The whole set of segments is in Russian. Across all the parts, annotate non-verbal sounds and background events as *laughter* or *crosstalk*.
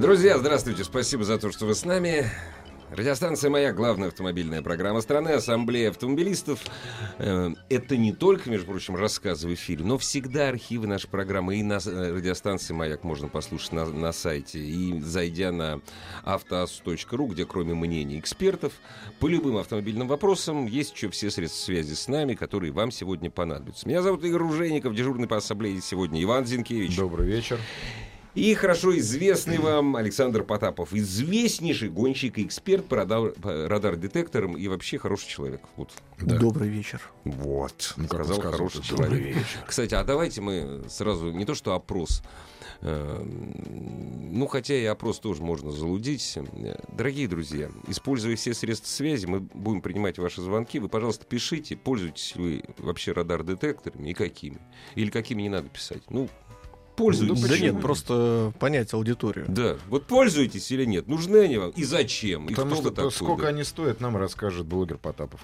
Друзья, здравствуйте. Спасибо за то, что вы с нами. Радиостанция «Моя» — главная автомобильная программа страны, Ассамблея автомобилистов. Э, Это не только, между прочим, рассказы в эфире, но всегда архивы нашей программы и на э, радиостанции «Маяк» можно послушать на, на сайте. И зайдя на автоасу.ру, где кроме мнений экспертов, по любым автомобильным вопросам есть еще все средства связи с нами, которые вам сегодня понадобятся. Меня зовут Игорь Ружейников, дежурный по Ассамблее сегодня Иван Зинкевич. Добрый вечер. И хорошо известный вам Александр Потапов, известнейший гонщик и эксперт по, радар, по радар-детекторам и вообще хороший человек. Вот. Добрый вечер. Вот, Ну, как сказал сказал, хороший человек. добрый вечер. Кстати, а давайте мы сразу не то что опрос, э, ну хотя и опрос тоже можно залудить. Дорогие друзья, используя все средства связи, мы будем принимать ваши звонки. Вы, пожалуйста, пишите, пользуетесь вы вообще радар-детекторами и какими. Или какими не надо писать. Ну, пользуйтесь. да нет, просто понять аудиторию. Да, вот пользуетесь или нет, нужны они вам и зачем, и Потому кто что вы такой, сколько да. они стоят, нам расскажет блогер Потапов.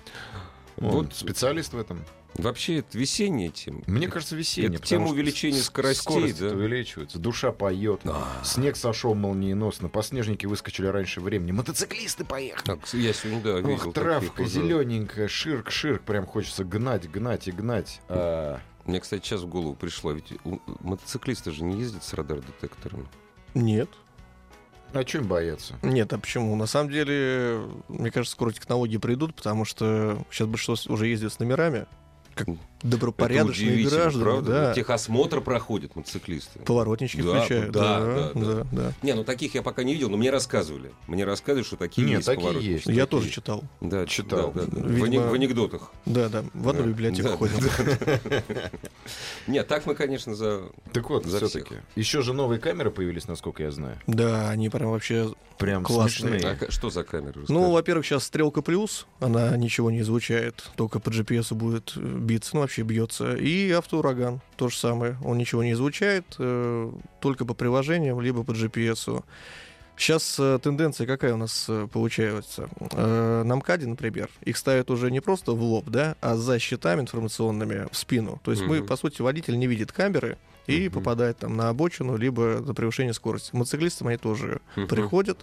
Он Вот. специалист в этом. Вообще это весенняя тема. Мне кажется, весенний. Это тема увеличения скоростей, Скорость да. увеличивается, душа поет, А. снег сошел молниеносно, подснежники выскочили раньше времени, мотоциклисты поехали. Так, я сегодня, да, видел Ох, травка таких зелененькая, ширк-ширк, прям хочется гнать, гнать и гнать. А, Мне, кстати, сейчас в голову пришло, ведь у- мотоциклисты же не ездят с радар-детекторами. Нет. а чем бояться? Нет, а почему? На самом деле, мне кажется, скоро технологии придут, потому что сейчас большинство уже ездит с номерами, как добропорядочные граждане. правда? Да. Техосмотр проходят мотоциклисты. Поворотнички Да, включают. да, Да, да, да. да, да. Не, ну таких я пока не видел, но мне рассказывали. Мне рассказывали, что такие Нет, есть такие есть. Я такие. тоже читал. Да, Читал. да, да, да. В, Видимо, в анекдотах. Да, да. В одну Да. библиотеку Да, ходим. да. Нет, так мы, конечно, за... Так вот, За все-таки. Еще же новые камеры появились, насколько я знаю. Да, они прям вообще... Прям Классные. А что за камеры? Ну, во-первых, сейчас стрелка плюс, она ничего не излучает, только по GPS будет биться, ну вообще бьется. И автоураган, то же самое, он ничего не излучает, э, только по приложениям, либо по GPS. Сейчас э, тенденция какая у нас э, получается? Э, на МКАДе, например, их ставят уже не просто в лоб, да, а за щитами информационными в спину. То есть мы, по сути, водитель не видит камеры и Мгм. попадает там на обочину, либо за превышение скорости. Мотоциклистам они тоже Мгм. приходят.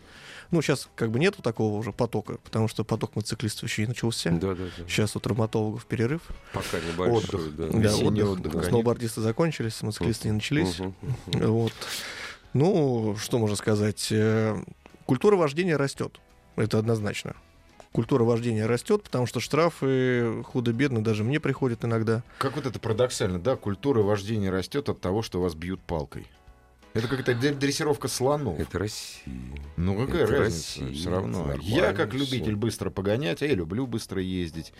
Ну, сейчас как бы нету такого уже потока, потому что поток мотоциклистов еще и начался. Да, да, да. Сейчас у травматологов перерыв. Пока небольшой, Отдых. да. Да, отдых. отдых, Сноубордисты закончились, мотоциклисты не начались. Мгм. Вот. Ну, что можно сказать? Э, Культура вождения растет. Это однозначно. Культура вождения растет, потому что штрафы худо-бедно даже мне приходят иногда. Как вот это парадоксально, да? Культура вождения растет от того, что вас бьют палкой. Это какая-то д- дрессировка слонов. Это Россия. Ну какая это разница? Россия, Все равно. Я как любитель быстро погонять, а я люблю быстро ездить.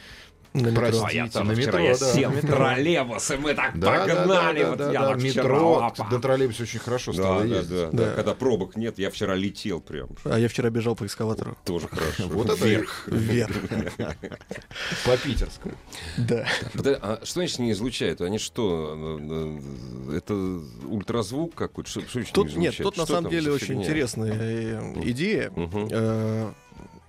На метро. Простите, А я тоже на вчера метро, я да, сел на в троллейбус, и мы так Да, да, погнали. да, вот да, я да, метро, опа. до троллейбуса очень хорошо стало Да, да, ездить. да, Да. да. Когда пробок нет, я вчера летел прям. А я вчера бежал по экскаватору. Тоже хорошо. Вот это Вверх. Вверх. *laughs* По питерскому. Да. А что значит не излучают? Они что, э, э, это ультразвук какой-то? Что, что Тут не нет, тут на самом деле очень интересная э, идея.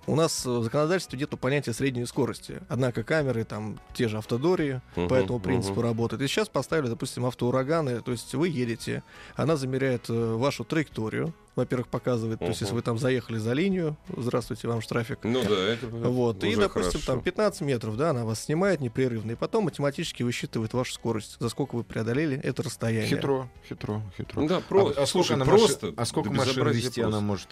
Э, У нас в законодательстве нету понятия средней скорости. Однако камеры, там, те же автодории Мгм, по этому принципу мгм. работают. И сейчас поставили, допустим, автоураганы, то есть вы едете, она замеряет э, вашу траекторию, во-первых, показывает, то есть если вы там заехали за линию, здравствуйте, вам штрафик. Ну да, это Вот, и, уже допустим, хорошо. там 15 метров, да, она вас снимает непрерывно, и потом математически высчитывает вашу скорость, за сколько вы преодолели это расстояние. Хитро, хитро, хитро. Ну да, просто. А, а сколько Слушай, она просто. машин- а сколько до машин вести просто. она может?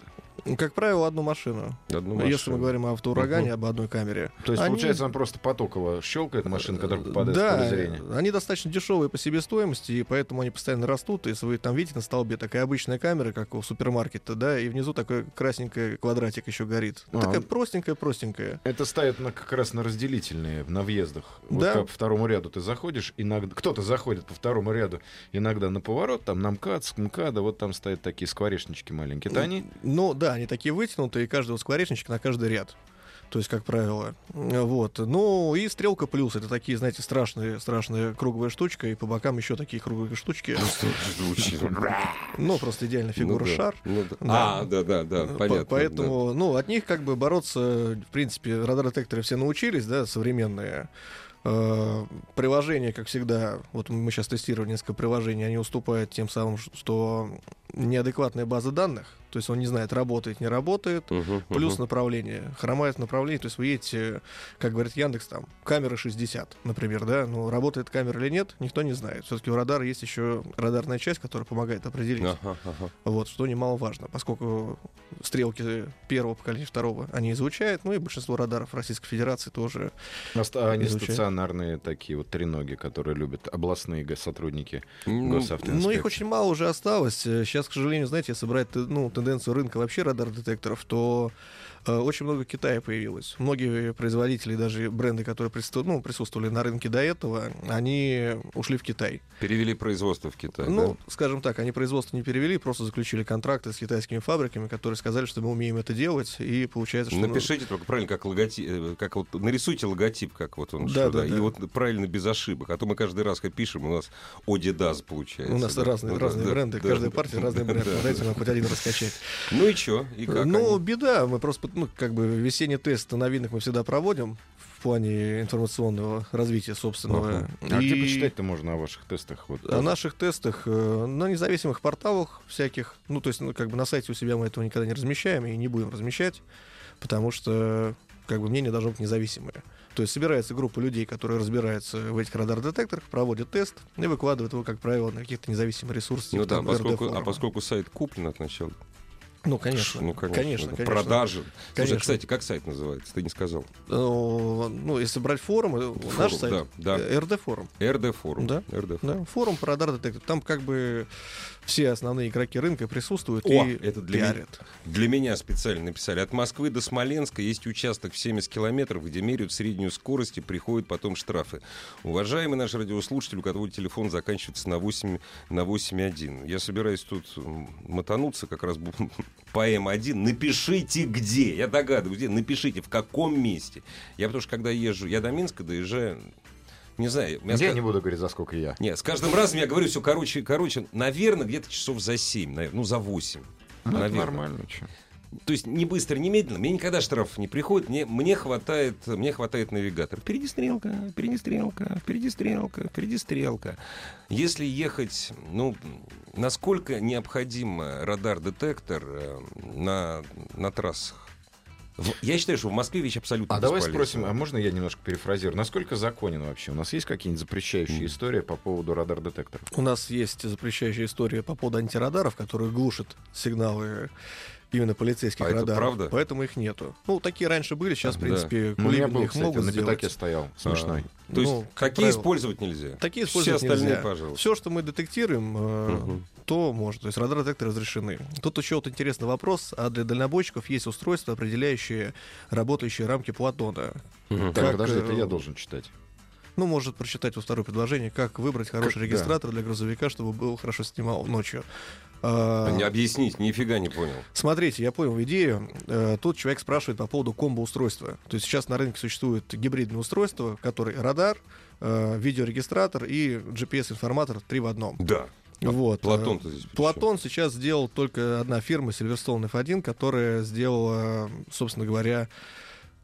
Как правило, одну машину. Одну Если машину. мы говорим о автоурагане, Мгм. об одной камере. То есть, Они- получается, она просто потоково щелкает машина, которая попадает в да, поле зрения. они достаточно дешевые по себестоимости, и поэтому они постоянно растут. Если вы там видите на столбе такая обычная камера, как у супермаркета, да, и внизу такой красненький квадратик еще горит. А, Такая простенькая-простенькая. Это ставят на, как раз на разделительные, на въездах. Вот Да. как по второму ряду ты заходишь, иногда кто-то заходит по второму ряду, иногда на поворот, там на МКАД, МКАДа, вот там стоят такие скворечнички маленькие. Это они? Ну, да, они такие вытянутые, и каждый вот скворечничек на каждый ряд. То есть, как правило. Вот. Ну, и стрелка плюс. Это такие, знаете, страшные, страшная круглая штучка, и по бокам еще такие круглые штучки. Ну, просто фигура Ну да, шар. ну да. Да. А, да, да, да, По- понятно. Поэтому, ну, от них как бы бороться, в принципе, радар-детекторы все научились, да, современные. Э, Приложения, как всегда, вот мы сейчас тестировали несколько приложений, они уступают тем самым, что неадекватная база данных, то есть он не знает, работает, не работает. Мгм, плюс мгм. направление, хромает направление, то есть вы едете, как говорит Яндекс, там, камера 60, например, да, но работает камера или нет, никто не знает. Все-таки у радара есть еще радарная часть, которая помогает определить. Ага, ага. Вот, что немаловажно, поскольку стрелки первого поколения, второго они изучают, ну и большинство радаров Российской Федерации тоже. Оста- они Изучают. стационарные такие вот треноги, которые любят областные сотрудники Ну, госавтоинспекции. Ну, их очень мало уже осталось. Сейчас, к сожалению, знаете, если брать ну, тенденцию рынка вообще радар-детекторов, то очень много Китая появилось. Многие производители, даже бренды, которые присутствовали, ну, присутствовали на рынке до этого, они ушли в Китай. Перевели производство в Китай, Ну, скажем так, они производство не перевели, просто заключили контракты с китайскими фабриками, которые сказали, что мы умеем это делать, и получается, да? что... Напишите только правильно, как логотип, э, как вот нарисуйте логотип, как вот он, Да, что, да, и да. вот правильно без ошибок, а то мы каждый раз, как пишем, у нас Одидас получается. У нас да. разные, Ну да, разные да, бренды, да, каждая да, партия разные *laughs* да, бренды. да. Дайте нам хоть один раскачать. Ну и что? И как ну, они? беда. Мы просто, ну, как бы весенний тест новинок мы всегда проводим в плане информационного развития собственного. А где И почитать-то можно о ваших тестах? Вот, О наших тестах э, на независимых порталах всяких. Ну, то есть, ну, как бы на сайте у себя мы этого никогда не размещаем и не будем размещать, потому что как бы мнение должно быть независимое. То есть собирается группа людей, которые разбираются в этих радар-детекторах, проводят тест и выкладывают его, как правило, на каких-то независимых ресурсах. Ну типа да, поскольку, а поскольку сайт куплен от начала. Ну, конечно. Ну, конечно. конечно, конечно. Продажи. Слушай, Конечно. кстати, как сайт называется? Ты не сказал. Ну, ну, если брать форум, э, наш Форум, сайт, да, да. э, RD форум. РД форум. Да. РД форум. Да, форум про радар детектор. Там как бы все основные игроки рынка присутствуют О, и это для меня. пиарят. Для меня специально написали. От Москвы до Смоленска есть участок в 70 километров, где меряют среднюю скорость и приходят потом штрафы. Уважаемый наш радиослушатель, у которого телефон заканчивается на 8 на 8.1. Я собираюсь тут мотануться как раз *laughs* по М1. Напишите где. Я догадываюсь, где. Напишите, в каком месте. Я потому что когда езжу, я до Минска доезжаю, не знаю. меня Я ска- не буду говорить, за сколько я. Нет, с каждым разом я говорю все короче и короче. Наверное, где-то часов за 7, наверное, ну за 8. Ну, это наверное. нормально. чё. То есть не быстро, не медленно. Мне никогда штрафов не приходит. Мне, мне, хватает, мне хватает навигатор. Впереди стрелка, впереди стрелка, впереди стрелка, впереди стрелка. Если ехать, ну, насколько необходим радар-детектор э, на, на трассах? В- Я считаю, что в Москве вещь абсолютно А давай спросим, а можно я немножко перефразирую? Насколько законен вообще? У нас есть какие-нибудь запрещающие истории по поводу радар-детекторов? У нас есть запрещающая история по поводу антирадаров, которые глушат сигналы именно полицейских А это радаров. правда? Поэтому их нету. Ну, такие раньше были, сейчас, в Да. принципе, Ну, у меня кулибины был, их кстати, могут на сделать. пятаке стоял. Смешной. А, То есть Ну, как такие правило. использовать нельзя. Такие Все использовать остальные, нельзя. пожалуйста. Все, что мы детектируем, э, То можно. То есть радар-детекторы разрешены. Тут еще вот интересный вопрос. А для дальнобойщиков есть устройства, определяющие работающие рамки Платона. Так, Как, подожди, это э, я должен читать. Ну, может прочитать вот второе предложение, как выбрать хороший Как- да. регистратор для грузовика, чтобы был хорошо снимал ночью. А, Не объяснить, нифига не понял. Смотрите, я понял идею. Э, Тут человек спрашивает по поводу комбо-устройства. То есть сейчас на рынке существует гибридное устройство, который радар, э, видеорегистратор и GPS-информатор три в одном. Да. Вот. Платон-то э, здесь? Платон сейчас сделал только одна фирма, Silverstone F1, которая сделала, собственно говоря,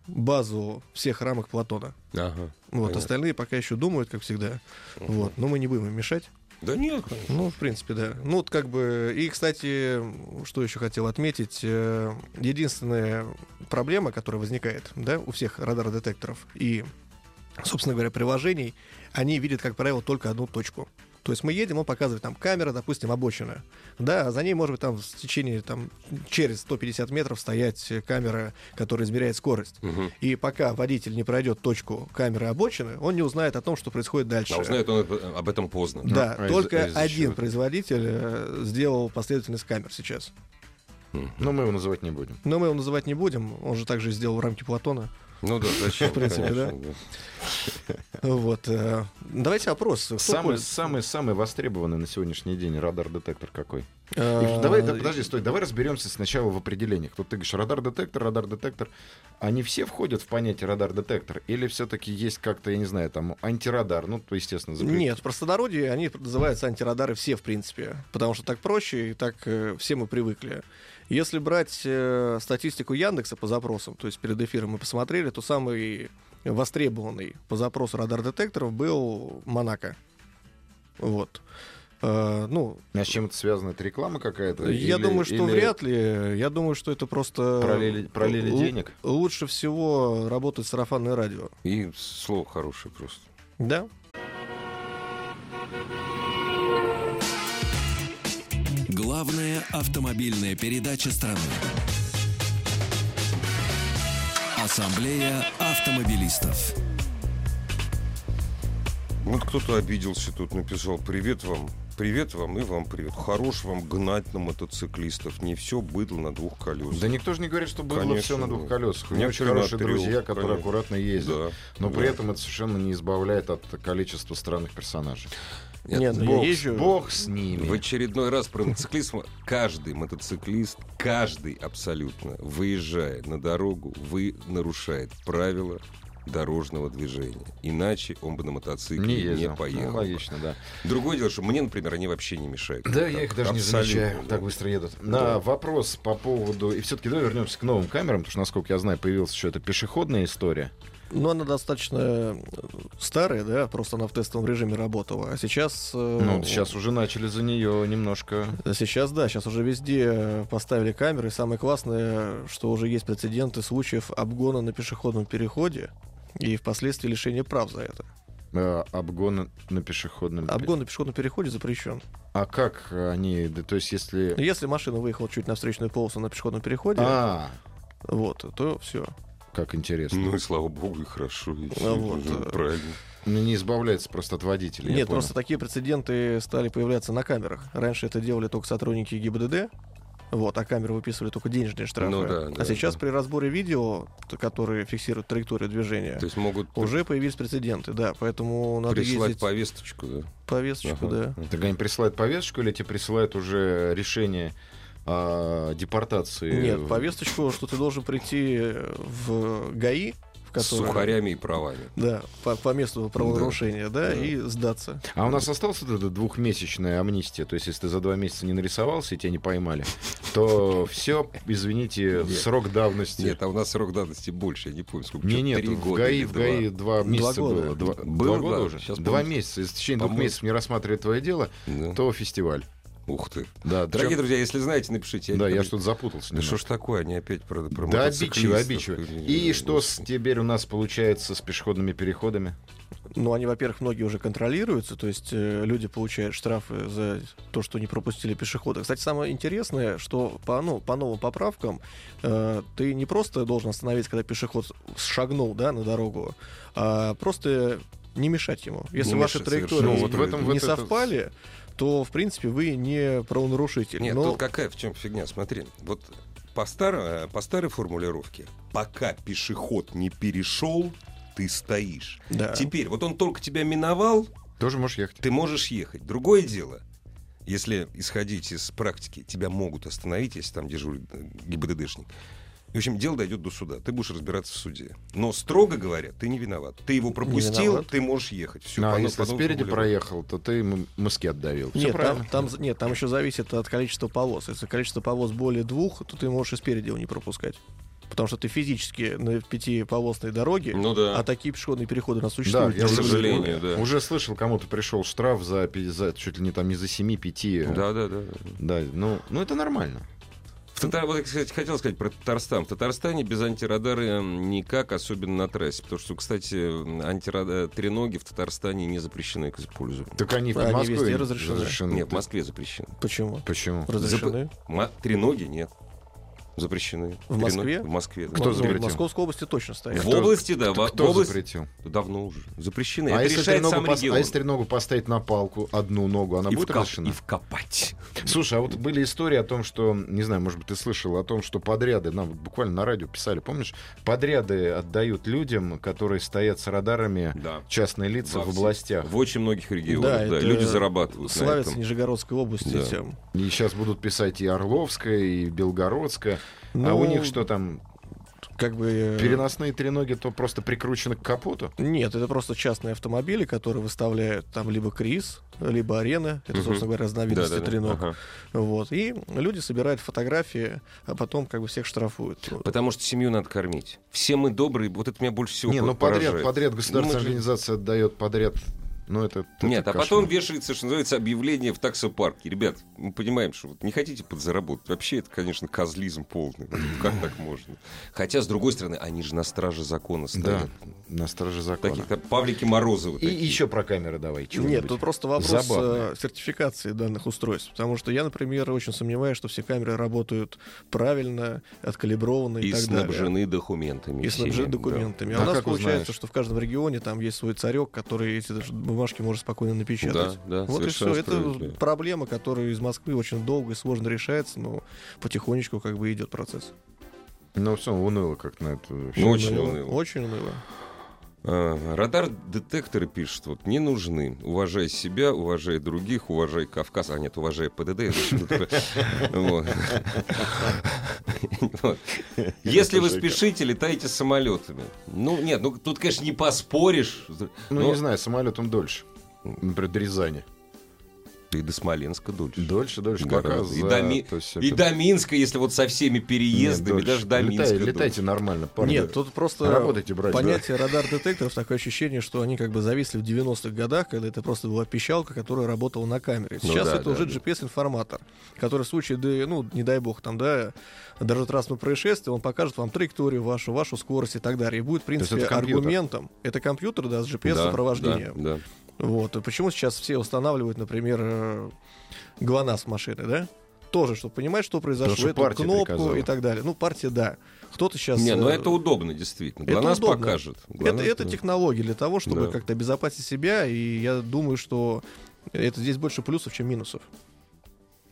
базу всех рамок Платона. Ага. Вот, Понятно. остальные пока еще думают, как всегда. Вот, но мы не будем им мешать. Да нет, конечно. Ну, в принципе, да. Ну, вот как бы... И, кстати, что еще хотел отметить. э, Единственная проблема, которая возникает, да, у всех радар-детекторов и, собственно говоря, приложений, они видят, как правило, только одну точку. То есть мы едем, он показывает там камера, допустим, обочина. Да, а за ней может быть там в течение там через 150 метров стоять камера, которая измеряет скорость. Мгм. И пока водитель не пройдет точку камеры обочины, он не узнает о том, что происходит дальше. А узнает он об этом поздно. Да, а из- только а из-за один производитель э, сделал последовательность камер сейчас. Но мы его называть не будем. Но мы его называть не будем. Он же также сделал в рамке Платона. Ну да, зачем? В принципе, да. Вот. э, Давайте опрос. Самый, самый, самый востребованный на сегодняшний день радар-детектор какой? Э, давай, да, подожди, стой, давай разберемся сначала в определениях. Тут ты говоришь радар-детектор, радар-детектор. Они все входят в понятие радар-детектор? Или все-таки есть как-то, я не знаю, там антирадар? Ну, то, естественно, запрет- Нет, в простонародье они называются антирадары все, в принципе. Потому что так проще, и так э, все мы привыкли. Если брать э, статистику Яндекса по запросам, то есть перед эфиром мы посмотрели, то самый востребованный по запросу радар-детекторов был Монако. Вот. Э, ну, А с чем это связано? Это реклама какая-то? я Или- думаю, что или вряд ли. Я думаю, что это просто... Пролили, пролили л- денег? Лучше всего работает сарафанное радио. И слово хорошее просто. Да? Главная автомобильная передача страны. Ассамблея автомобилистов. Вот кто-то обиделся тут, написал «Привет вам». Привет вам и вам привет. Хорош вам гнать на мотоциклистов. Не все быдло на двух колесах. Да никто же не говорит, что было Конечно, все на двух колесах. У меня очень хорошие трех, друзья, которые конечно. аккуратно ездят. Да. Но при Да. этом это совершенно не избавляет от количества странных персонажей. Нет, Нет, ну, Бог, я езжу... бог с ними. В очередной раз про мотоциклизм. Каждый мотоциклист, каждый абсолютно, выезжая на дорогу, вы нарушает правила дорожного движения. Иначе он бы на мотоцикле Не не, ездил. поехал. Ну, логично, да. Другое дело, что мне, например, они вообще не мешают. Да, никак. я их даже не замечаю, да. так быстро едут. Да. На вопрос по поводу... И все-таки давай вернемся к новым камерам, потому что, насколько я знаю, появилась еще эта пешеходная история. Ну, она достаточно э, старая, да, просто она в тестовом режиме работала. А сейчас... э, Ну, сейчас уже начали за нее немножко... Сейчас, да, сейчас уже везде поставили камеры. Самое классное, что уже есть прецеденты случаев обгона на пешеходном переходе и впоследствии лишения прав за это. э, обгон на пешеходном... пере- Обгон на пешеходном переходе запрещен. А как они... да, то есть, если... Если машина выехала чуть на встречную полосу на пешеходном переходе, А, вот, то все. Как интересно. Ну и слава богу, и хорошо. и всё, вот, э, правильно. Ну, не избавляется просто от водителя. Нет, просто такие прецеденты стали появляться на камерах. Раньше это делали только сотрудники ГИБДД, вот, а камеры выписывали только денежные штрафы. Ну да, да, а сейчас да. при разборе видео, которые фиксируют траекторию движения, То есть могут уже появились прецеденты, да, поэтому надо прислать ездить повесточку, да? повесточку, Ага. да. Так они присылают повесточку или тебе присылают уже решение о депортации? Нет, повесточку, что ты должен прийти в ГАИ, в С котором... сухарями и правами. Да, по, по месту правонарушения, да, Да. и сдаться. А у нас осталась вот эта двухмесячная амнистия? То есть, если ты за два месяца не нарисовался и тебя не поймали, то *laughs* все, извините, Нет. срок давности. Нет, а у нас срок давности больше, я не помню, сколько. Не, нет, в ГАИ, в два. ГАИ два месяца года. было. Два, Было, два года да, уже? сейчас Два помню. месяца. Если в течение двух месяцев не рассматривает твое дело, Да. то фестиваль. Ух ты. Да, Дорогие чё- друзья, если знаете, напишите. Да, я что-то запутался. Да что ж такое, они опять про, про Да, обидчиво, обидчиво. И что с- теперь у нас получается с пешеходными переходами? Ну, они, во-первых, многие уже контролируются, то есть э, люди получают штрафы за то, что не пропустили пешехода. Кстати, самое интересное, что по, ну, по новым поправкам э, ты не просто должен остановиться, когда пешеход шагнул да, на дорогу, а просто не мешать ему. Если Не ваши мешать, траектории. Ну, вот в этом- не это- совпали, то, в принципе, вы не правонарушитель. Нет, Но- тут какая в чем фигня, смотри. Вот по, старо- по старой формулировке, пока пешеход не перешел, ты стоишь. да. Теперь, вот он только тебя миновал, Тоже можешь ехать. ты можешь ехать. Другое дело, если исходить из практики, тебя могут остановить, если там дежурит э, ГИБДДшник. И, в общем, дело дойдет до суда. Ты будешь разбираться в суде. Но, строго говоря, ты не виноват. Ты его пропустил, ты можешь ехать. Все, Ну, а если спереди проехал, то ты м- мыски отдавил. Всё Нет, там, правильно. там, нет, там еще зависит от количества полос. Если количество полос более двух, то ты можешь и спереди его не пропускать. Потому что ты физически на пятиполосной дороге, Ну да. а такие пешеходные переходы у нас Да, существуют. я к уже, сожалению, да. уже слышал, кому-то пришел штраф за, за чуть ли не там не за 7-5. Да, да, да. Да, ну, ну это нормально. В Татар... Вот, кстати, хотел сказать про Татарстан. В Татарстане без антирадара никак, особенно на трассе. Потому что, кстати, антирада... треноги в Татарстане не запрещены к использованию. Так они в Они Москве везде разрешены. Нет, в Москве запрещены. Почему? Почему? Разрешены? Ма- Треноги нет. Запрещены. В Перено- Москве? В Москве. да. Кто Ну, запретил? В Московской области точно стоят. В области, да. Кто, в- кто в области- запретил? Давно уже. Запрещены. А Это если, треногу сам пос- а если треногу поставить на палку, одну ногу, она и, будет вкоп- разрешена? и вкопать. Слушай, а вот были истории о том, что, не знаю, может быть, ты слышал о том, что подряды, нам вот буквально на радио писали, помнишь, подряды отдают людям, которые стоят с радарами, Да. частные лица Во в областях. В очень многих регионах, Да, да. это Люди зарабатывают Славятся. Нижегородской области Да. тем. И сейчас будут писать и Орловская, и Белгородская. а Ну, у них что там, Как бы... э, переносные треноги, то просто прикручены к капоту? Нет, это просто частные автомобили, которые выставляют там либо КРИС, либо арена. Это, Мгм. собственно говоря, разновидности Да-да-да. треног. Ага. Вот. И люди собирают фотографии, а потом как бы всех штрафуют. Потому что семью надо кормить. Все мы добрые, вот это меня больше всего Не, ну подряд, подряд Ну, государственная мы же- организация отдает подряд. Ну, это, это Нет, а кошмар. потом вешается, что называется, объявление в таксопарке. Ребят, мы понимаем, что вот не хотите подзаработать. Вообще, это, конечно, козлизм полный. Ну, *laughs* Как так можно? Хотя, с другой стороны, они же на страже закона Да, стоят. на страже закона. Таких Павлики Морозовы. И такие. еще про камеры давай. Нет, тут просто вопрос Забавное. э, сертификации данных устройств. Потому что я, например, очень сомневаюсь, что все камеры работают правильно, откалиброваны и, И так далее. снабжены документами. И снабжены документами. да. А А у нас как получается, узнаешь? что в каждом регионе там есть свой царек, который эти даже бумажки может спокойно Да, напечатать. да, Вот и все. Это проблема, которая из Москвы очень долго и сложно решается, но потихонечку как бы идет процесс. Ну, все, уныло как на это. вообще. Ну, очень уныло. уныло. Очень уныло. А, Радар-детекторы пишут, вот, не нужны. Уважай себя, уважай других, уважай Кавказ. А нет, уважай ПДД. *laughs* *laughs* Если вы спешите, летайте самолетами. Ну, нет, ну тут, конечно, не поспоришь. Ну, не знаю, самолетом дольше. Например, до Рязани. И до Смоленска дольше. Дольше, дольше. Пока И за- до Ми- есть И до Минска, если вот со всеми Нет, переездами, дольше. даже до Летай- Минска. Летайте нормально, парни. Нет, тут просто Работайте, братья, понятие радар-детекторов такое ощущение, что они как бы зависли в 90-х годах, когда это просто была пищалка, которая работала на камере. Ну Сейчас да, это да, уже да. GPS-информатор, который в случае, да, ну, не дай бог, там, да, даже трастного происшествия, он покажет вам траекторию вашу, вашу скорость и так далее. И будет, в принципе, это аргументом. Это компьютер, да, с Да, GPS-сопровождением. да, да. Вот. И почему сейчас все устанавливают, например, э, ГЛОНАСС машины, да? Тоже, чтобы понимать, что произошло, что эту кнопку приказала. и так далее. Ну, партия, да. Кто-то сейчас... Не, ну э, это удобно, действительно. это ГЛОНАСС удобно. покажет. Это, ГЛОНАСС, это да. технологии для того, чтобы Да. как-то обезопасить себя, и я думаю, что это здесь больше плюсов, чем минусов.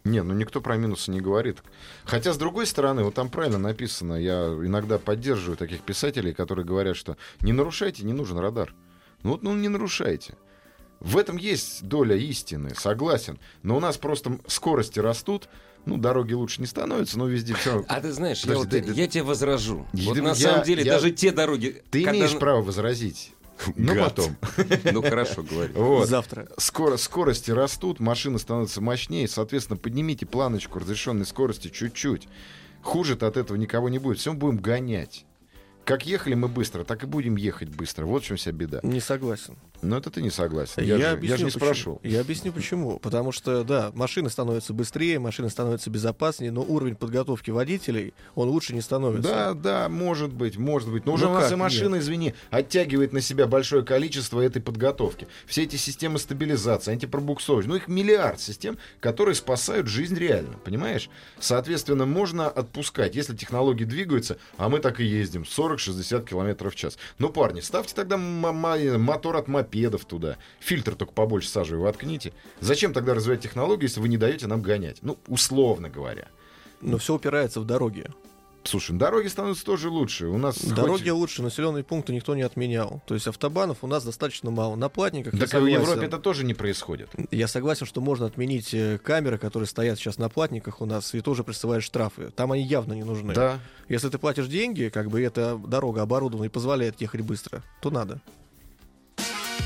Не, ну никто про минусы не говорит. Хотя, с другой стороны, вот там правильно написано, я иногда поддерживаю таких писателей, которые говорят, что не нарушайте, не нужен радар. Ну вот, ну не нарушайте. В этом есть доля истины, согласен. Но у нас просто скорости растут, ну, дороги лучше не становятся, но везде все. *laughs* А ты знаешь, я, Подожди, вот- да- да- я тебе возражу. Я- вот на я- самом деле я- даже те дороги... Ты когда- имеешь право возразить. *laughs* Гад. потом. *laughs* Ну хорошо, говори. Вот. Завтра. Скоро, скорости растут, машины становятся мощнее, соответственно, поднимите планочку разрешенной скорости чуть-чуть. Хуже-то от этого никого не будет. Все мы будем гонять. Как ехали мы быстро, так и будем ехать быстро. Вот в чем вся беда. Не согласен. Но это ты не согласен. Я, же, я объясню, же не почему. спрашивал. Я объясню почему. Потому что, да, машины становятся быстрее, машины становятся безопаснее, но уровень подготовки водителей, он лучше не становится. Да, да, может быть, может быть. Но уже Ну у нас и машина, нет? извини, оттягивает на себя большое количество этой подготовки. Все эти системы стабилизации, антипробуксовывания, ну их миллиард систем, которые спасают жизнь реально, понимаешь? Соответственно, можно отпускать, если технологии двигаются, а мы так и ездим, 40-60 км в час. Ну, парни, ставьте тогда мотор от мопедов туда, фильтр только побольше сажи воткните. Зачем тогда развивать технологии, если вы не даете нам гонять? Ну, условно говоря. Но все упирается в дороги. Слушай, ну, дороги становятся тоже лучше. У нас Дороги хоть- лучше, населенные пункты никто не отменял. То есть автобанов у нас достаточно мало. На платниках Так и в. Европе это тоже не происходит. Я согласен, что можно отменить э, камеры, которые стоят сейчас на платниках у нас, и тоже присылают штрафы. Там они явно не нужны. Да. Если ты платишь деньги, как бы эта дорога оборудована и позволяет ехать быстро, то надо.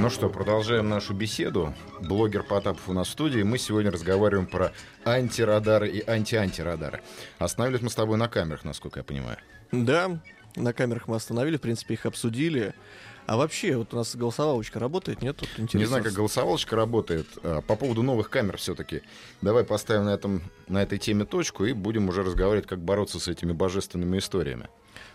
Ну что, продолжаем нашу беседу. Блогер Потапов у нас в студии. Мы сегодня разговариваем про антирадары и анти-антирадары. Остановились мы с тобой на камерах, насколько я понимаю. Да, на камерах мы остановили, в принципе, их обсудили. А вообще, вот у нас голосовалочка работает, нет? Тут Не знаю, как голосовалочка работает. А, По поводу новых камер все-таки. Давай поставим на, этом, на этой теме точку и будем уже разговаривать, как бороться с этими божественными историями.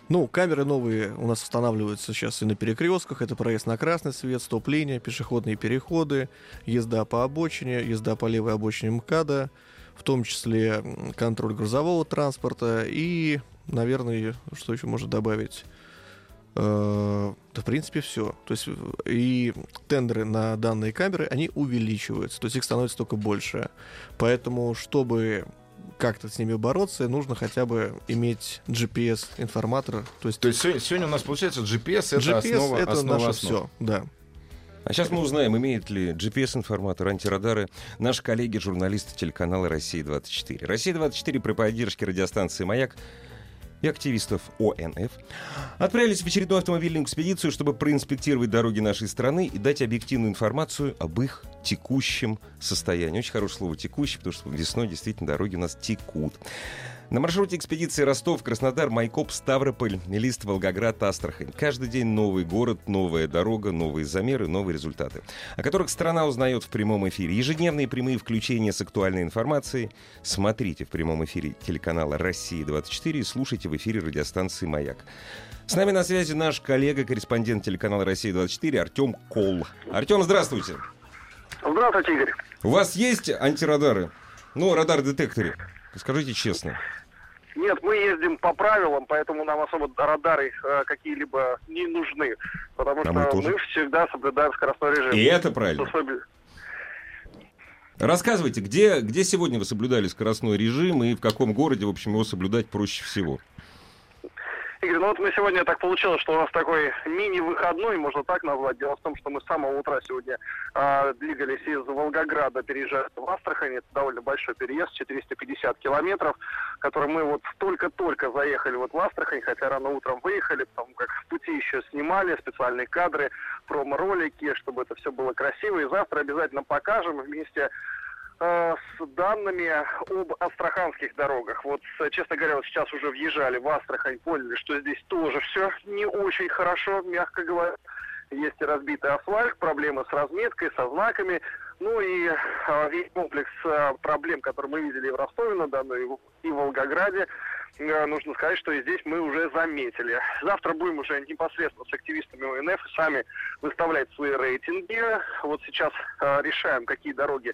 Ну, камеры новые у нас устанавливаются сейчас и на перекрестках. Это проезд на красный свет, стоп-линия, пешеходные переходы, езда по обочине, езда по левой обочине МКАДа, в том числе контроль грузового транспорта и, наверное, что еще можно добавить? Э, Да, в принципе, все. То есть и тендеры на данные камеры, они увеличиваются, то есть их становится только больше. Поэтому, чтобы как-то с ними бороться, нужно хотя бы иметь GPS-информатор. То есть То есть сегодня, сегодня у нас получается GPS это GPS основа, это основа наше основ. все, да. А сейчас мы узнаем, имеет ли GPS-информатор, антирадары наши коллеги, журналисты телеканала «Россия-24». «Россия-24» при поддержке радиостанции «Маяк» и активистов ОНФ отправились в очередную автомобильную экспедицию, чтобы проинспектировать дороги нашей страны и дать объективную информацию об их текущем состоянии. Очень хорошее слово «текущий», потому что весной действительно дороги у нас текут. На маршруте экспедиции Ростов, Краснодар, Майкоп, Ставрополь, Лист, Волгоград, Астрахань. Каждый день новый город, новая дорога, новые замеры, новые результаты, о которых страна узнает в прямом эфире. Ежедневные прямые включения с актуальной информацией смотрите в прямом эфире телеканала «Россия-24» и слушайте в эфире радиостанции «Маяк». С нами на связи наш коллега, корреспондент телеканала «Россия-24» Артем Кол. Артем, здравствуйте. Здравствуйте, Игорь. У вас есть антирадары? Ну, радар-детекторы. Скажите честно. Нет, мы ездим по правилам, поэтому нам особо радары э, какие-либо не нужны. Потому А что мы мы, тоже. всегда соблюдаем скоростной режим. И это правильно. Особи- Рассказывайте, где, где сегодня вы соблюдали скоростной режим и в каком городе, в общем, его соблюдать проще всего? Игорь, ну вот мы сегодня так получилось, что у нас такой мини-выходной, можно так назвать. Дело в том, что мы с самого утра сегодня а, двигались из Волгограда, переезжая в Астрахань. Это довольно большой переезд, 450 километров, который мы вот только-только заехали вот в Астрахань, хотя рано утром выехали, потому как в пути еще снимали специальные кадры, промо-ролики, чтобы это все было красиво. И завтра обязательно покажем вместе э, с данными об астраханских дорогах. Вот, э, честно говоря, вот сейчас уже въезжали в Астрахань, поняли, что здесь тоже все не очень хорошо, мягко говоря. Есть и разбитый асфальт, проблемы с разметкой, со знаками. Ну и э, весь комплекс э, проблем, которые мы видели и в Ростове-на-Дону, и в- Волгограде, э, нужно сказать, что и здесь мы уже заметили. Завтра будем уже непосредственно с активистами ОНФ сами выставлять свои рейтинги. Вот сейчас э, решаем, какие дороги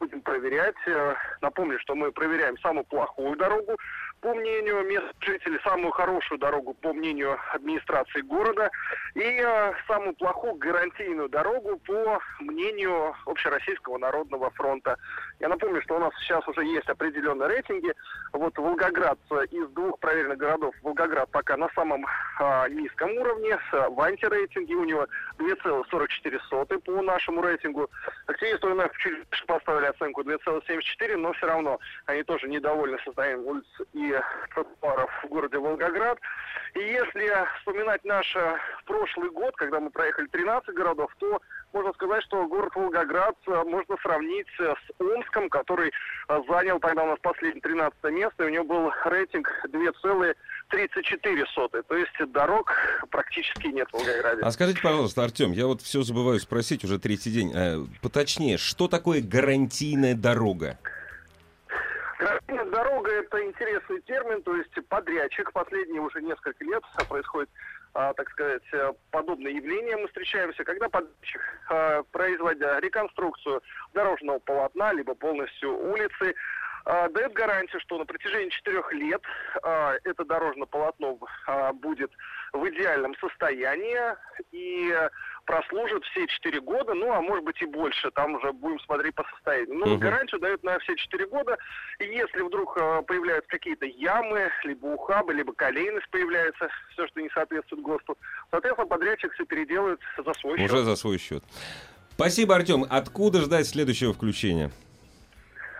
будем проверять. Э, Напомню, что мы проверяем самую плохую дорогу, по мнению местных жителей, самую хорошую дорогу, по мнению администрации города, и э, самую плохую гарантийную дорогу, по мнению Общероссийского народного фронта. Я напомню, что у нас сейчас уже есть определенные рейтинги. Вот Волгоград э, из двух проверенных городов, Волгоград пока на самом а, низком уровне, с, в антирейтинге у него 2,44 по нашему рейтингу. Активисты УНФ чуть поставили оценку 2,74, но все равно они тоже недовольны состоянием улиц и тротуаров в городе Волгоград. И если вспоминать наш э, прошлый год, когда мы проехали 13 городов, то можно сказать, что город Волгоград э, можно сравнить э, с Омском, который занял тогда у нас последнее 13 место, и у него был рейтинг 2,34. То есть дорог практически нет в Волгограде. А скажите, пожалуйста, Артем, я вот все забываю спросить уже третий день. э, поточнее, что такое гарантийная дорога? Дорога – это интересный термин, то есть подрядчик последние уже несколько лет происходит, а, так сказать, э, подобное явление. Мы встречаемся, когда подрядчик, а, производя реконструкцию дорожного полотна, либо полностью улицы, а, дает гарантию, что на протяжении четырех лет а, это дорожное полотно будет в идеальном состоянии и прослужит все четыре года, ну, а может быть и больше, там уже будем смотреть по состоянию. Но Мгм. гарантию дают на все четыре года, и если вдруг э, появляются какие-то ямы, либо ухабы, либо колейность появляется, все, что не соответствует ГОСТу, соответственно, подрядчик все переделает за свой счет. Уже за свой счет. Спасибо, Артем. Откуда ждать следующего включения?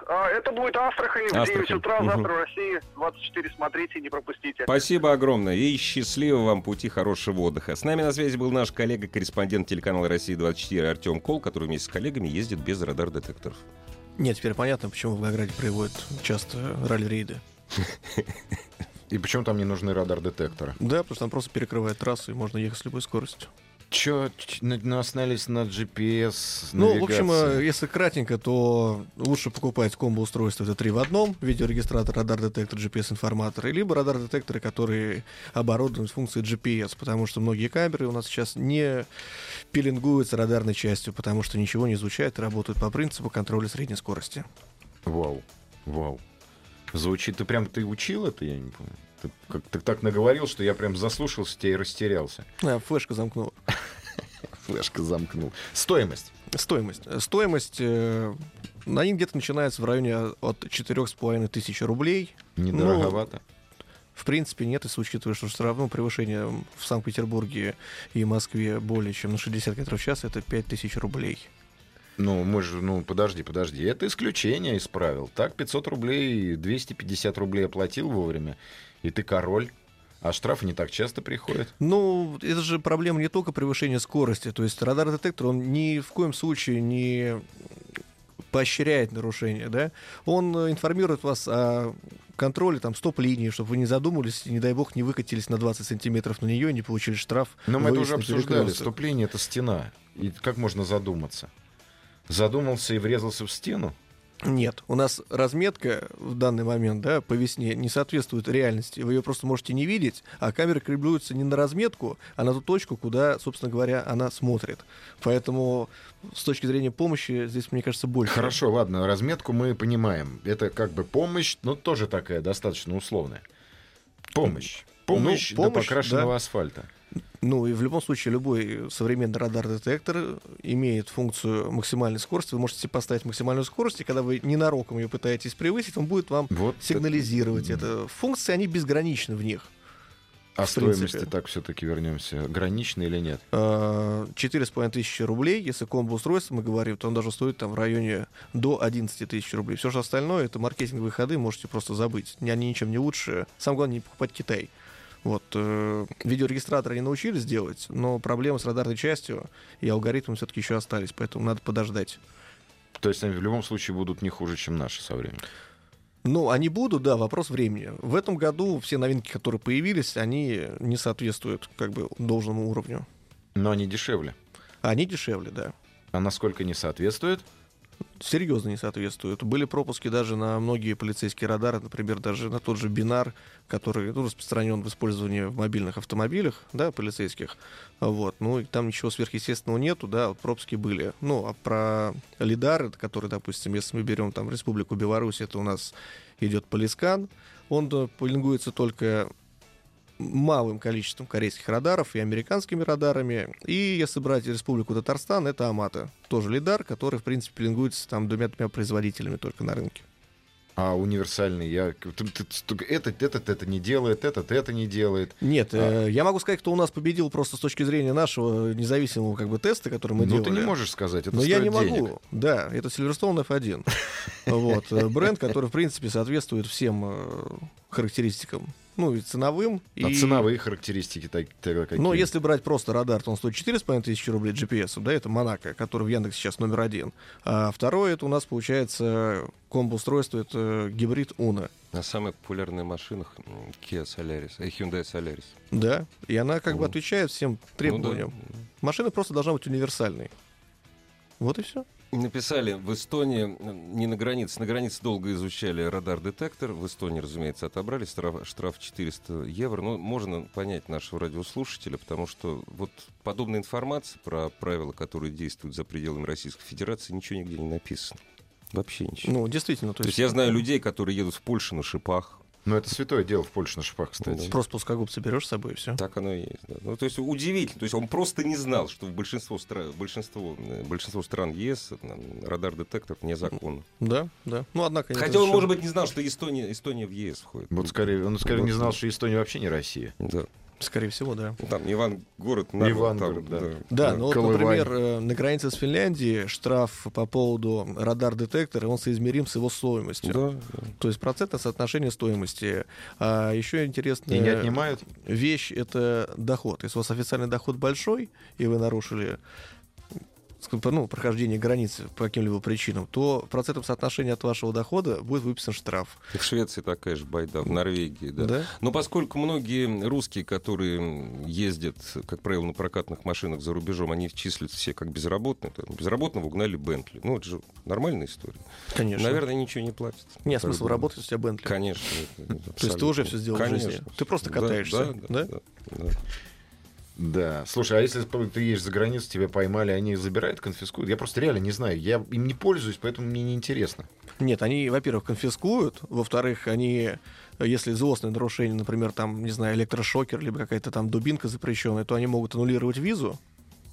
А, Это будет Астрахань в 9 Астрахань. утра, Мгм. завтра в России, 24, смотрите, не пропустите. Спасибо огромное и счастливого вам пути, хорошего отдыха. С нами на связи был наш коллега-корреспондент телеканала «Россия-24» Артем Кол, который вместе с коллегами ездит без радар-детекторов. Нет, теперь понятно, почему в Волгограде проводят часто ралли-рейды. И почему там не нужны радар-детекторы? Да, потому что там просто перекрывает трассу, и можно ехать с любой скоростью. Че, наснались на GPS, Ну, в общем, э, если кратенько, то лучше покупать комбо-устройство, это три в одном, видеорегистратор, радар-детектор, GPS-информатор, либо радар-детекторы, которые оборудованы с функцией GPS, потому что многие камеры у нас сейчас не пеленгуются радарной частью, потому что ничего не изучают и работают по принципу контроля средней скорости. Вау, вау. Звучит, ты прям, ты учил это, я не помню. Ты, как, ты так наговорил, что я прям заслушался тебя и растерялся. А, флешка замкнула. *laughs* Флешка замкнул. Стоимость. Стоимость. Стоимость, э, они где-то начинаются в районе от 4,5 тысяч рублей. Недороговато. В принципе, нет, если учитывая, что все равно превышение в Санкт-Петербурге и Москве более чем на 60 км в час, это 5 тысяч рублей. Ну, мы же, ну, подожди, подожди. Это исключение из правил. Так, 500 рублей, 250 рублей оплатил вовремя, и ты король. А штрафы не так часто приходят. Ну, это же проблема не только превышения скорости. То есть радар-детектор, он ни в коем случае не поощряет нарушение, да? Он э, информирует вас о контроле там стоп-линии, чтобы вы не задумались не дай бог, не выкатились на 20 сантиметров на нее и не получили штраф. Но мы это уже обсуждали. Вступление — это стена. И как можно задуматься? Задумался и врезался в стену? Нет, у нас разметка в данный момент, да, по весне не соответствует реальности. Вы ее просто можете не видеть, а камеры калибруются не на разметку, а на ту точку, куда, собственно говоря, она смотрит. Поэтому с точки зрения помощи здесь, мне кажется, больше. Хорошо, ладно, разметку мы понимаем. Это как бы помощь, но тоже такая достаточно условная. Помощь. Помощь, Ну, до помощь, покрашенного да. асфальта. Ну и в любом случае любой современный радар-детектор имеет функцию максимальной скорости. Вы можете поставить максимальную скорость, и когда вы ненароком ее пытаетесь превысить, он будет вам Вот сигнализировать это. Функции, они безграничны в них. А в стоимости принципе. так все-таки вернемся. Гранично или нет? А, Четыре с половиной тысячи рублей, если комбо-устройство мы говорим, то он даже стоит там в районе до 11 тысяч рублей. Все же остальное это маркетинговые ходы, можете просто забыть. Ни- Они ничем не лучше. Самое главное не покупать Китай. Вот, э, видеорегистратор они научились делать, но проблемы с радарной частью и алгоритмом все-таки еще остались, поэтому надо подождать. То есть они в любом случае будут не хуже, чем наши со временем. Ну, они будут, да, вопрос времени. В этом году все новинки, которые появились, они не соответствуют как бы должному уровню. Но они дешевле. Они дешевле, да. А насколько не соответствует? Серьезно не соответствуют. Были пропуски даже на многие полицейские радары, например, даже на тот же бинар, который ну, распространен в использовании в мобильных автомобилях, да, полицейских. Вот. Ну, и там ничего сверхъестественного нету, да, вот пропуски были. Ну, а про лидары, который, допустим, если мы берем там Республику Беларусь, это у нас идет полискан, он да, пеленгуется только малым количеством корейских радаров и американскими радарами. И если брать Республику Татарстан, это Амата. Тоже лидар, который, в принципе, пеленгуется там двумя-тремя производителями только на рынке. А универсальный, я, этот, этот это не делает, этот это не делает. Нет, А. э, я могу сказать, кто у нас победил просто с точки зрения нашего независимого как бы теста, который мы ну, делали. ты не можешь сказать, это Но я не денег. могу. Да, это Silverstone F1. *laughs* Вот. э, Бренд, который, в принципе, соответствует всем э, характеристикам. Ну, и ценовым. А и... ценовые характеристики так, тогда какие? Но если брать просто радар, то он стоит 4,5 тысячи рублей GPS, да, это Монако, который в Яндексе сейчас номер один. А второе, это у нас получается комбо-устройство, это гибрид Уна. На самых популярных машинах Kia Solaris и Hyundai Solaris. Да, и она как бы Ну. отвечает всем требованиям. Ну Машина просто должна быть универсальной. Вот и все. Написали, в Эстонии, не на границе, на границе долго изучали радар-детектор. В Эстонии, разумеется, отобрали штраф, штраф 400 евро. Но можно понять нашего радиослушателя, потому что вот подобная информация про правила, которые действуют за пределами Российской Федерации, ничего нигде не написано. Вообще ничего. Ну, действительно. То То есть я знаю людей, которые едут в Польшу на шипах. Ну, это святое дело в Польше на шипах, кстати. Просто плоскогубцы берешь с собой и все. Так оно и есть. да. Ну, то есть удивительно. То есть он просто не знал, что в большинство, стра... большинство, э, большинство стран ЕС э, радар-детектор незаконно. Да, да. Ну, однако... Хотя он, может быть, не знал, что Эстония, Эстония в ЕС входит. Вот скорее, он скорее не Вот, знал, да. что Эстония вообще не Россия. Да. Скорее всего, да. Там Иван-город, народ, Ивангород, там, да. Да, ну вот, например, э, на границе с Финляндией штраф по поводу радар-детектора, он соизмерим с его стоимостью. Да, да. То есть процентное соотношение стоимости. А еще интересная И не отнимают? вещь — это доход. Если у вас официальный доход большой, и вы нарушили ну, прохождение границы по каким-либо причинам, то в процентном соотношении от вашего дохода будет выписан штраф. И в Швеции такая же байда, в Норвегии, да. Да? Но поскольку многие русские, которые ездят, как правило, на прокатных машинах за рубежом, они числятся все как безработные, то безработного угнали Бентли. Ну, это же нормальная история. Конечно. Наверное, ничего не платят. Нет смысла Поэтому- работать, у тебя Бентли. Конечно. То есть ты уже всё сделал в Конечно. жизни. Ты просто катаешься, Да, да? да, да, да. Да. Слушай, а если ты едешь за границу, тебя поймали, они забирают, конфискуют? Я просто реально не знаю. Я им не пользуюсь, поэтому мне не интересно. Нет, они, во-первых, конфискуют, во-вторых, они, если злостное нарушение, например, там, не знаю, электрошокер, либо какая-то там дубинка запрещенная, то они могут аннулировать визу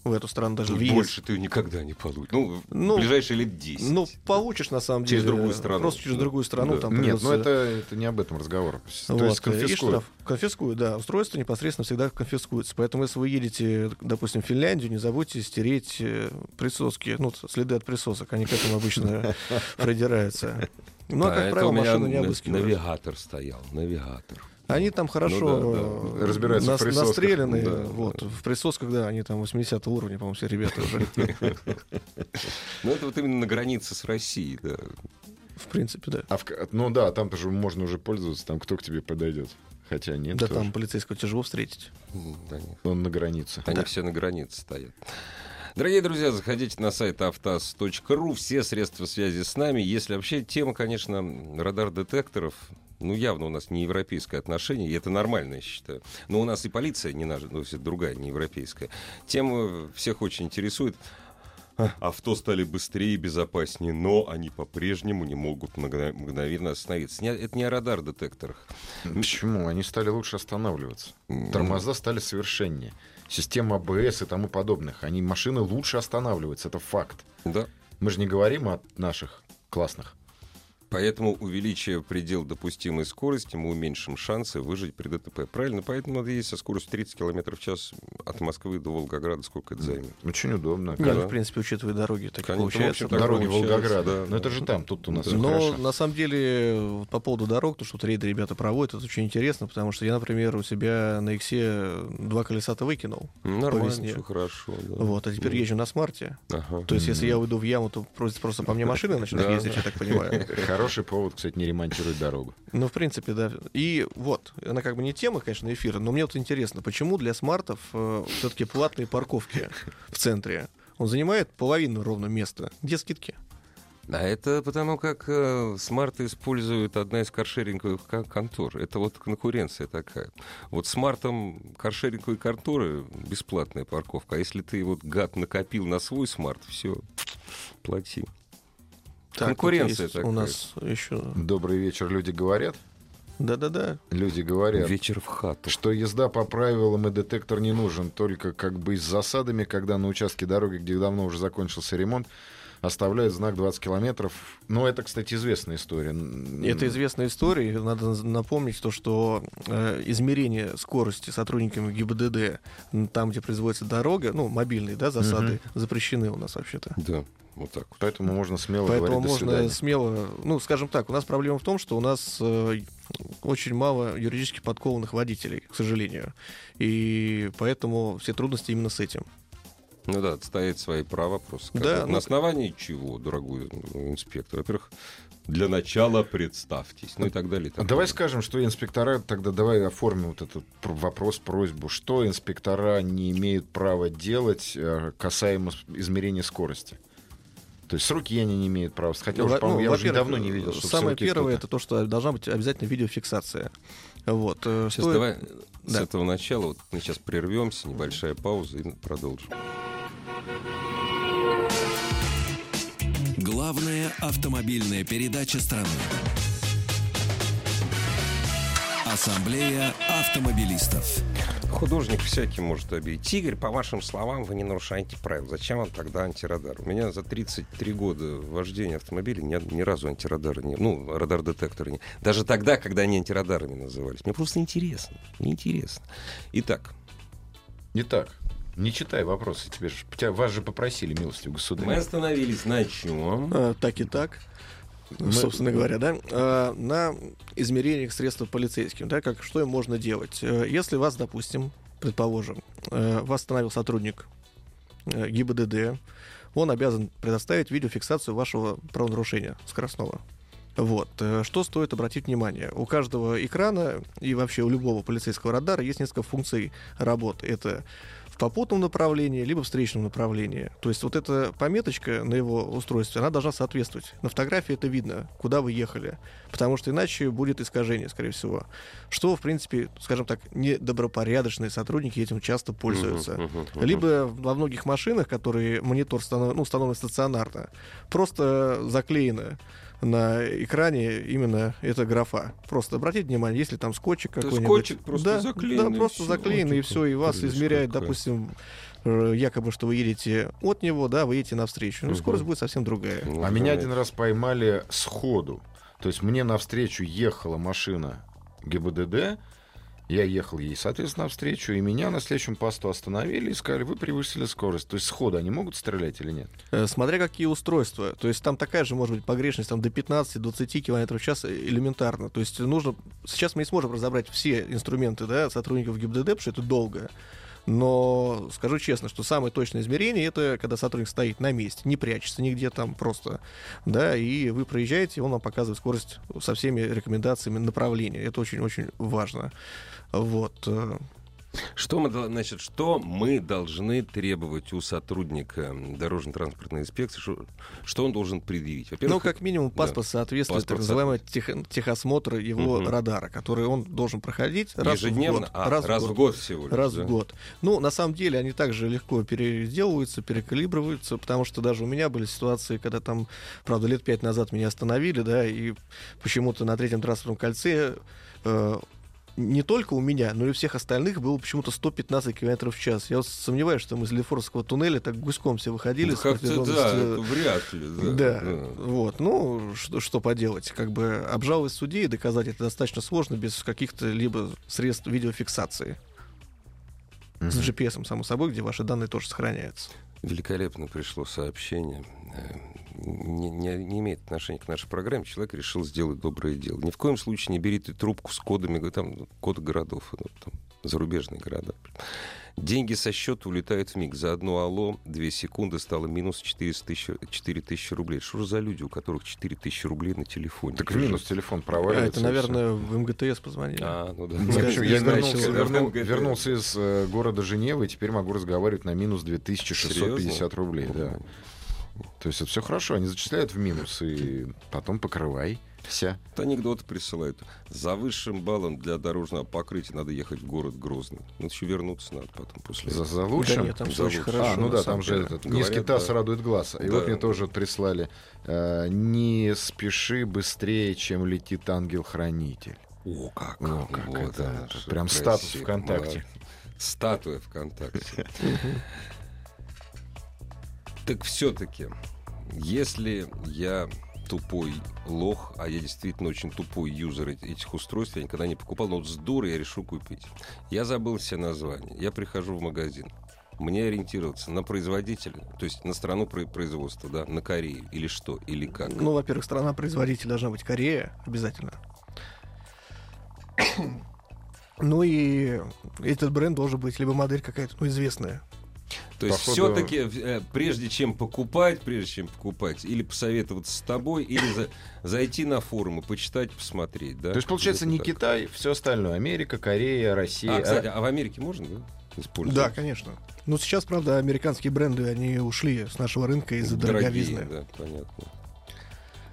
в эту страну, даже въезд. Больше ты никогда не получишь. Ну, Ну, в ближайшие лет 10. Ну, получишь, на самом Через деле. другую страну. Просто через другую страну. Да. Там Нет, придется- ну это, это не об этом разговор. То Вот, есть и конфискуют. штраф. Конфискуют, да. Устройство непосредственно всегда конфискуется. Поэтому, если вы едете, допустим, в Финляндию, не забудьте стереть э, присоски, ну, следы от присосок. Они к этому обычно *laughs* придираются. Ну, а, как это правило, у меня машину не обыскивают. Навигатор стоял, навигатор. Они там хорошо Ну да, э, Разбираются в нас- присосках. настреляны. Да, вот, В присосках, да, они там 80 уровня, по-моему, все ребята уже. *laughs* Ну, это вот именно на границе с Россией, да. В принципе, да. А в ну да, там тоже можно уже пользоваться, там кто к тебе подойдет. Хотя нет, Да тоже. там полицейского тяжело встретить. М, Они, он на границе. они все на границе стоят. Дорогие друзья, заходите на сайт автаз.ру, все средства связи с нами. Если вообще тема, конечно, радар-детекторов, ну, явно у нас не европейское отношение, и это нормально, я считаю. Но у нас и полиция не наша, ну, другая, не европейская. Тема всех очень интересует. Авто стали быстрее и безопаснее, но они по-прежнему не могут мгно- мгновенно остановиться. Это не о радар-детекторах. Почему? Они стали лучше останавливаться. Тормоза стали совершеннее. Система АБС и тому подобных. Они машины лучше останавливаются. Это факт. Да. Мы же не говорим о наших классных. Поэтому увеличивая предел допустимой скорости, мы уменьшим шансы выжить при ДТП. Правильно? Поэтому надо ездить со скоростью 30 км в час от Москвы до Волгограда. Сколько это займет? Очень удобно. Да. в принципе, учитывая дороги, так Конечно, получается. общем, Дороги Волгограда. да, Но это же там, тут у нас Да. Но хорошо. на самом деле по поводу дорог, то, что вот рейды ребята проводят, это очень интересно, потому что я, например, у себя на Иксе два колеса-то выкинул. Нормально, всё хорошо. да. Вот, а теперь Ну, езжу на смарте. ага. То есть, если я уйду в яму, то просто, просто по мне машины начнут ездить, я так понимаю. *laughs* Хороший повод, кстати, не ремонтировать дорогу. Ну, в принципе, да. И вот, она как бы не тема, конечно, эфира, но мне вот интересно, почему для смартов все-таки платные парковки в центре? Он занимает половину ровно места. Где скидки? А это потому, как э, смарты используют одна из каршеринговых кон- контор. Это вот конкуренция такая. Вот смартом каршеринговой конторы бесплатная парковка. А если ты вот гад накопил на свой смарт, все, плати. Так, Конкуренция есть такая. У нас еще... Добрый вечер, люди говорят. Да-да-да. Люди говорят, Вечер в хату. что езда по правилам и детектор не нужен, только как бы с засадами, когда на участке дороги, где давно уже закончился ремонт, оставляют знак 20 километров. Но это, кстати, известная история. Это известная история. Надо напомнить то, что э, измерение скорости сотрудниками ГИБДД там, где производится дорога, ну, мобильные, да, засады, запрещены у нас вообще-то. Да, вот так. Поэтому можно смело Поэтому говорить «до можно свидания». смело, ну, скажем так, у нас проблема в том, что у нас э, очень мало юридически подкованных водителей, к сожалению. И поэтому все трудности именно с этим. Ну да, отстоять свои права просто. Да, ну- На основании чего, дорогой инспектор? Во-первых, для начала представьтесь, ну и так далее. и так Давай далее. скажем, что инспектора, тогда давай оформим вот этот пр- вопрос, просьбу, что инспектора не имеют права делать э, касаемо измерения скорости. То есть сроки я не имеют права. Хотя, уже, Ну, по-моему, я уже давно не видел, что Самое первое это то, что должна быть обязательно видеофиксация. Вот. э, Сейчас стоит- давай с Да. этого начала, вот мы сейчас прервемся, небольшая пауза и продолжим. Главная автомобильная передача страны. Ассамблея автомобилистов. Художник всякий может обидеть. Тигр, по вашим словам, вы не нарушаете правил. Зачем вам тогда антирадар? У меня за 33 года вождения автомобиля ни, ни разу антирадара не... Ну, радар-детекторы не... Даже тогда, когда они антирадарами назывались. Мне просто интересно. Мне интересно. Итак. Итак, не читай вопросы. Тебе же, тебя, вас же попросили милостью государя. Мы остановились на чем? А, так и так. Мы... Собственно говоря, да, а, на измерениях средств полицейским, да, как что им можно делать. Э, если вас, допустим, предположим, э, вас остановил сотрудник э, ГИБДД, он обязан предоставить видеофиксацию вашего правонарушения скоростного. Вот. Что стоит обратить внимание? У каждого экрана и вообще у любого полицейского радара есть несколько функций работы. Это попутном направлении, либо встречном направлении. То есть вот эта пометочка на его устройстве, она должна соответствовать. На фотографии это видно, куда вы ехали. Потому что иначе будет искажение, скорее всего. Что, в принципе, скажем так, недобропорядочные сотрудники этим часто пользуются. Uh-huh, uh-huh, uh-huh. Либо во многих машинах, которые монитор станов... ну, установлен стационарно, просто заклеено на экране именно эта графа. Просто обратите внимание, если там скотчик какой-нибудь. Скотчик просто да, заклеенный. Да, просто заклеенный, и все, и вас измеряет, какая. допустим, э, якобы, что вы едете от него, да, вы едете навстречу. Ну, Мгм. скорость будет совсем другая. Ну, А меня один раз поймали сходу. То есть мне навстречу ехала машина ГИБДД, я ехал ей, соответственно, навстречу, и меня на следующем посту остановили и сказали, вы превысили скорость. То есть сходу они могут стрелять или нет? Э, Смотря какие устройства. То есть там такая же может быть погрешность там, до 15-20 км в час элементарно. То есть нужно... Сейчас мы не сможем разобрать все инструменты да, сотрудников ГИБДД, потому что это долго. Но скажу честно, что самое точное измерение это когда сотрудник стоит на месте, не прячется нигде там просто, да, и вы проезжаете, он вам показывает скорость со всеми рекомендациями направления. Это очень-очень важно. Вот. э, Что мы, значит, что мы должны требовать у сотрудника дорожно-транспортной инспекции, что, что он должен предъявить? Ну, Во-первых, как минимум, да. паспорт соответствует Паспорт так называемый тех- техосмотр его Мгм. радара, который он должен проходить раз ежедневно, в год. а, раз, в год всего лишь. Раз да? в год. Ну, на самом деле, они также легко переделываются, перекалибруются, потому что даже у меня были ситуации, когда там, правда, лет пять назад меня остановили, да, и почему-то на третьем транспортном кольце э, не только у меня, но и у всех остальных было почему-то 115 км в час. Я вот сомневаюсь, что мы из Лефорского туннеля так гуськом все выходили. Ну, как-то да, вряд ли. Да, да, да. вот, ну, что, что поделать, как бы обжаловать судей и доказать это достаточно сложно без каких-то либо средств видеофиксации. С GPS, само собой, где ваши данные тоже сохраняются. Великолепно пришло сообщение. Не, не- не имеет отношения к нашей программе. Человек решил сделать доброе дело. Ни в коем случае не берите трубку с кодами, там, ну, коды городов, ну, там, зарубежные города. Деньги со счета улетают в миг. За одно алло, две секунды стало минус 400 тысяч, 4 тысячи рублей. Что же за люди, у которых 4 тысячи рублей на телефоне? Так в лежит? минус телефон А проваливается. это, и наверное, в МГТС позвонили. А, ну да. Ну, почему? Я вернулся, вернул- вернулся из э, города Женевы, и теперь могу разговаривать на минус 2650 Серьезно? рублей. Да. То есть это все хорошо, они зачисляют в минус, и потом покрывай. Вся. Вот анекдоты присылают. За высшим баллом для дорожного покрытия надо ехать в город Грозный. Ну, еще вернуться надо потом после За, этого. за Да лучшим. нет, там За очень лучшим. хорошо. а, ну да, там же деле. этот Говорят, низкий таз да. радует глаз. И Да. вот мне тоже прислали. э, не спеши быстрее, чем летит ангел-хранитель. О, как. О, как Вот это, это прям красиво. статус ВКонтакте. Да. Статуя ВКонтакте. *laughs* Так все-таки, если я тупой лох, а я действительно очень тупой юзер эти- этих устройств, я никогда не покупал, но вот с дуры я решу купить. Я забыл все названия. Я прихожу в магазин. Мне ориентироваться на производителя, то есть на страну про- производства, да, на Корею, или что, или как. Ну, во-первых, страна-производитель должна быть Корея, обязательно. *coughs* Ну и этот бренд должен быть либо модель какая-то, ну, известная. То есть Походу- все-таки, прежде чем покупать, прежде чем покупать, или посоветоваться с тобой, или за- зайти на форумы, почитать, посмотреть, да? То есть, получается, не так. Китай, все остальное. Америка, Корея, Россия. А, кстати, а в Америке можно, да? Использовать? Да, конечно. Ну, сейчас, правда, американские бренды, они ушли с нашего рынка из-за дороговизны. да, понятно.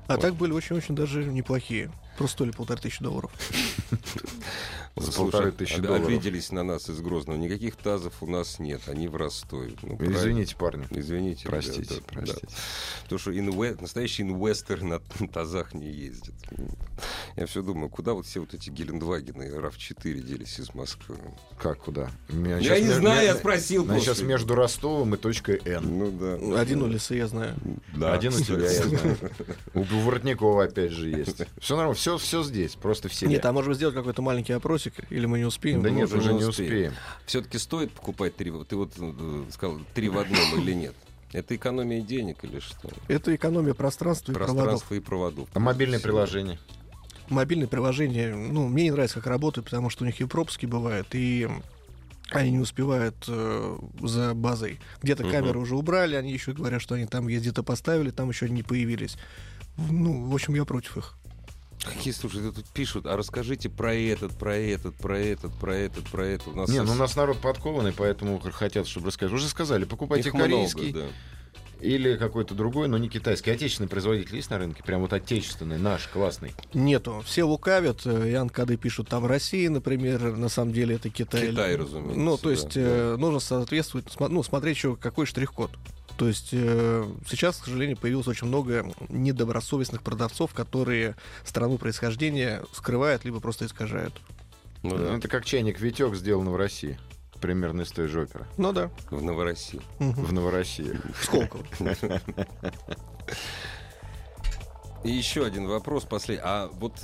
А Вот. так были очень-очень даже неплохие. Просто стоили полторы тысячи долларов. За полторы тысячи об- долларов. Обиделись на нас из Грозного. Никаких тазов у нас нет, они в Ростове. Ну. Извините, парни. Извините. Простите, простите. Потому что инве- настоящий инвестор на *laughs* тазах не ездит. Я все думаю, куда вот все вот эти Гелендвагены и RAV4 делись из Москвы? Как куда? Меня Я не знаю, я спросил меня сейчас между Ростовом и точкой Н. Ну да. Один у леса, я знаю. Да, Один у тебя, я знаю. У Воротникова опять же есть. Все нормально, все, все здесь, просто все. Нет, а может быть сделать какой-то маленький опросик, или мы не успеем? Да нет, уже уже не успеем. Все-таки стоит покупать три... Ты вот э, сказал три в одном или нет? Это экономия денег или что? Это экономия пространства и проводов. Пространство и проводов. А мобильное приложение? Мобильные приложения, ну, мне не нравится, как работают, потому что у них и пропуски бывают, и они не успевают э, за базой. Где-то Мгм. камеры уже убрали, они еще говорят, что они там где-то поставили, там еще не появились. Ну, в общем, я против их. Какие, слушай, тут пишут, а расскажите про этот, про этот, про этот, про этот, про этот. У нас Не, ну у совсем- нас народ подкованный, поэтому хотят, чтобы рассказать. Уже сказали, покупайте их много, корейский да. Или какой-то другой, но не китайский. Отечественный производитель есть на рынке? Прям вот отечественный, наш, классный. Нету. Все лукавят. э, Ян Кады пишут там Россия, например, на самом деле это Китай. Китай, разумеется, Ну, то да, есть э, нужно соответствовать, ну, смотреть еще какой штрих-код. То есть э, сейчас, к сожалению, появилось очень много недобросовестных продавцов, которые страну происхождения скрывают, либо просто искажают. Ну да, Это как чайник Витек, сделан в России. Примерно из той же оперы. Ну да. в Новороссии. В Новороссии. Сколково. И еще один вопрос последний. А вот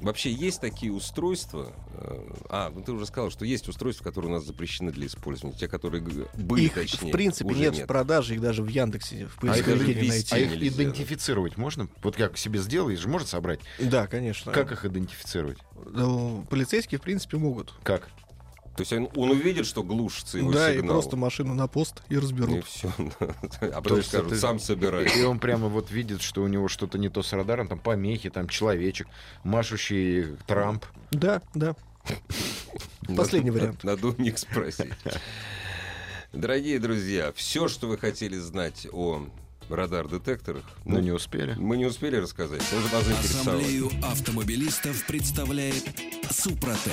вообще есть такие устройства? э, А, ну ты уже сказал, что есть устройства, которые у нас запрещены для использования. Те, которые были, Их, точнее, в принципе, уже нет, в продаже, их даже в Яндексе, в А их, поисковике не ввести а найти. их нельзя. идентифицировать можно? Вот как себе сделаешь, же можно собрать? Да, конечно. Как их идентифицировать? Ну, полицейские, в принципе, могут. Как? То есть он, он увидит, что глушится его да, и сигнал. просто машину на пост и И разберут. все. *laughs* А потом скажут, сам собирай. И он прямо вот видит, что у него что-то не то с радаром, там помехи, там человечек, машущий Трамп. Да, да. Последний вариант. Надо у них спросить. Дорогие друзья, все, что вы хотели знать о радар-детекторах, Но ну, не успели. мы не успели рассказать. Заинтересовать. Ассамблею автомобилистов представляет Супротек.